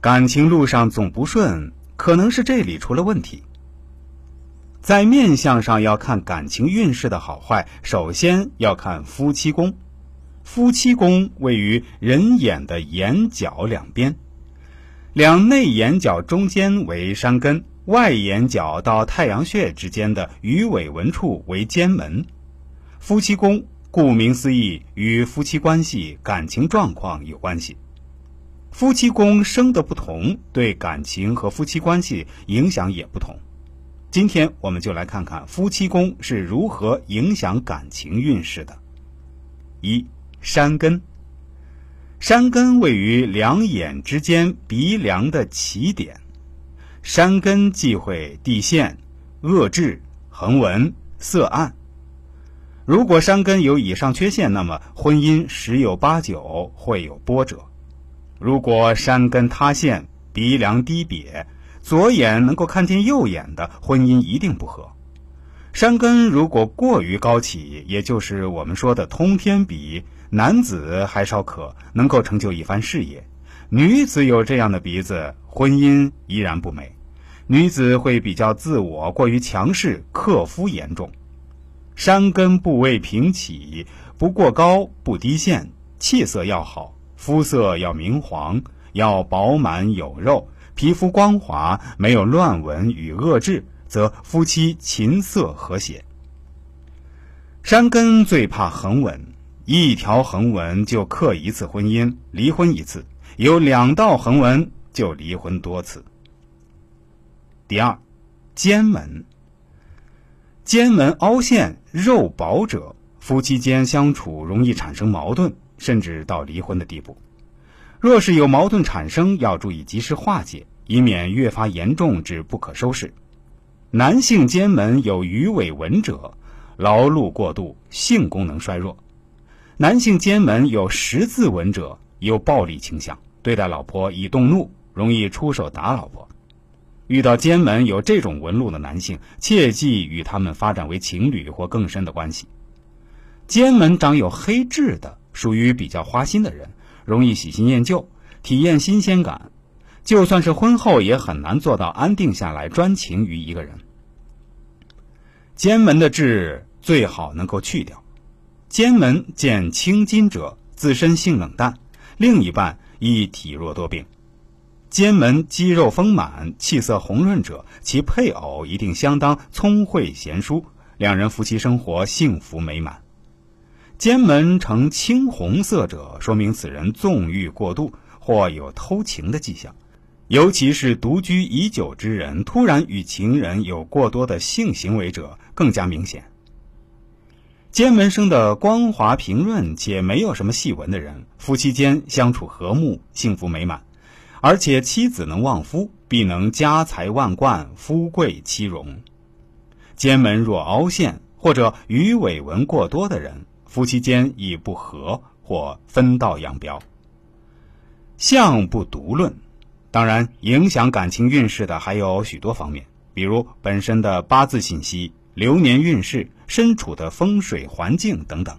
感情路上总不顺，可能是这里出了问题。在面相上要看感情运势的好坏，首先要看夫妻宫。夫妻宫位于人眼的眼角两边，两内眼角中间为山根，外眼角到太阳穴之间的鱼尾纹处为肩门。夫妻宫顾名思义，与夫妻关系、感情状况有关系。夫妻宫生的不同，对感情和夫妻关系影响也不同。今天我们就来看看夫妻宫是如何影响感情运势的。一山根，山根位于两眼之间鼻梁的起点，山根忌讳地陷、恶痣、横纹、色暗。如果山根有以上缺陷，那么婚姻十有八九会有波折。如果山根塌陷、鼻梁低瘪，左眼能够看见右眼的婚姻一定不和。山根如果过于高起，也就是我们说的通天鼻，男子还稍可，能够成就一番事业；女子有这样的鼻子，婚姻依然不美。女子会比较自我，过于强势，克夫严重。山根部位平起，不过高，不低陷，气色要好，肤色要明黄，要饱满有肉。皮肤光滑，没有乱纹与恶痣，则夫妻琴瑟和谐。山根最怕横纹，一条横纹就克一次婚姻，离婚一次；有两道横纹就离婚多次。第二，肩纹，肩纹凹陷、肉薄者，夫妻间相处容易产生矛盾，甚至到离婚的地步。若是有矛盾产生，要注意及时化解，以免越发严重至不可收拾。男性肩门有鱼尾纹者，劳碌过度，性功能衰弱；男性肩门有十字纹者，有暴力倾向，对待老婆易动怒，容易出手打老婆。遇到肩门有这种纹路的男性，切忌与他们发展为情侣或更深的关系。肩门长有黑痣的，属于比较花心的人。容易喜新厌旧，体验新鲜感，就算是婚后也很难做到安定下来，专情于一个人。肩门的痣最好能够去掉。肩门见青筋者，自身性冷淡，另一半亦体弱多病。肩门肌肉丰满、气色红润者，其配偶一定相当聪慧贤淑，两人夫妻生活幸福美满。肩门呈青红色者，说明此人纵欲过度或有偷情的迹象，尤其是独居已久之人，突然与情人有过多的性行为者更加明显。肩门生的光滑平润且没有什么细纹的人，夫妻间相处和睦、幸福美满，而且妻子能旺夫，必能家财万贯、夫贵妻荣。肩门若凹陷或者鱼尾纹过多的人。夫妻间已不和或分道扬镳。相不独论，当然影响感情运势的还有许多方面，比如本身的八字信息、流年运势、身处的风水环境等等。